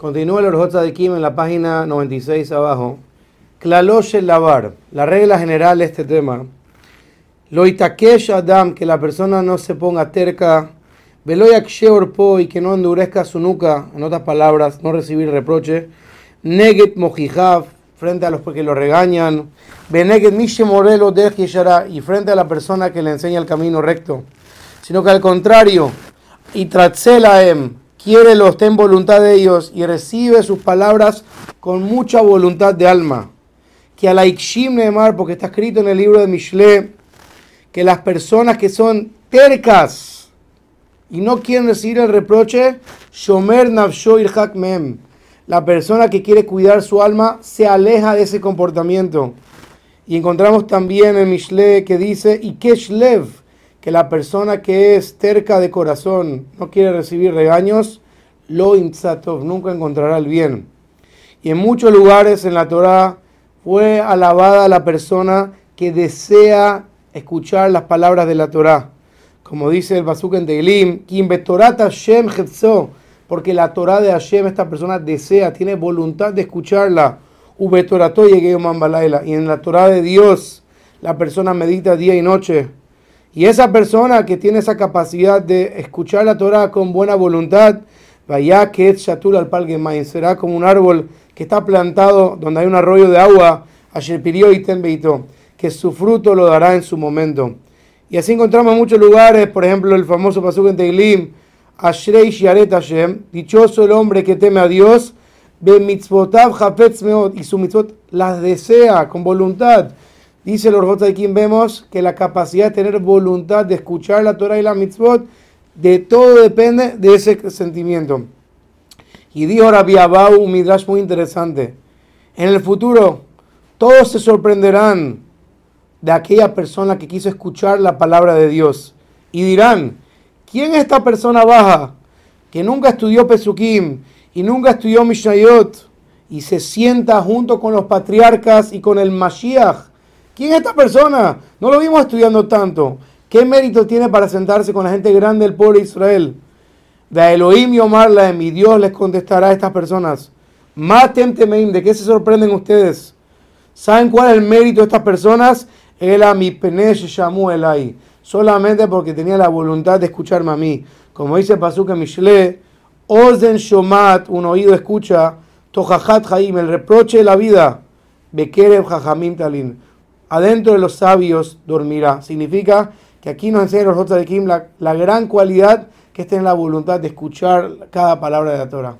Continúa el Orjot de Kim en la página 96 abajo. Klalosh el lavar. La regla general de este tema. Lo itakesh adam, que la persona no se ponga terca. Veloyak po y que no endurezca su nuca. En otras palabras, no recibir reproche. Neget mojijav, frente a los que lo regañan. Beneget morelo de y frente a la persona que le enseña el camino recto. Sino que al contrario, y tratzelaem quiere lo esté en voluntad de ellos y recibe sus palabras con mucha voluntad de alma. Que a la Ikshim Neemar, porque está escrito en el libro de Mishle, que las personas que son tercas y no quieren recibir el reproche, Shomer Navsho Mem, la persona que quiere cuidar su alma se aleja de ese comportamiento. Y encontramos también en Mishle que dice, Ikeshlev, que la persona que es terca de corazón no quiere recibir regaños, lo intzatov, nunca encontrará el bien. Y en muchos lugares en la Torá fue alabada la persona que desea escuchar las palabras de la Torá. Como dice el Basuk en Teilim, Hashem porque la Torá de Hashem esta persona desea, tiene voluntad de escucharla. Y en la Torá de Dios la persona medita día y noche. Y esa persona que tiene esa capacidad de escuchar la Torah con buena voluntad, vaya que es shatul al palgemain, será como un árbol que está plantado donde hay un arroyo de agua, ayer pidió y tenbeito, que su fruto lo dará en su momento. Y así encontramos muchos lugares, por ejemplo, el famoso pasuk en Teilim, Ashrei Shiaret Hashem, dichoso el hombre que teme a Dios, be mitzvotav meot, y su mitzvot las desea con voluntad. Dice el Orjota de quien vemos que la capacidad de tener voluntad de escuchar la Torah y la mitzvot, de todo depende de ese sentimiento. Y dijo Rabbi Abau un midrash muy interesante. En el futuro, todos se sorprenderán de aquella persona que quiso escuchar la palabra de Dios. Y dirán, ¿quién es esta persona baja que nunca estudió Pesukim y nunca estudió Mishnayot y se sienta junto con los patriarcas y con el Mashiach ¿Quién es esta persona? No lo vimos estudiando tanto. ¿Qué mérito tiene para sentarse con la gente grande del pueblo de Israel? De Elohim y Omarla, mi Dios les contestará a estas personas. Matem temeim, ¿de qué se sorprenden ustedes? ¿Saben cuál es el mérito de estas personas? El mi penesh shamu elai. Solamente porque tenía la voluntad de escucharme a mí. Como dice Pasuka Mishle, Ozen shomat, un oído escucha, Tohajat haim, el reproche de la vida. Bekerev jajamim talin adentro de los sabios dormirá. Significa que aquí nos enseña los de Kim la, la gran cualidad que es tener la voluntad de escuchar cada palabra de la Torah.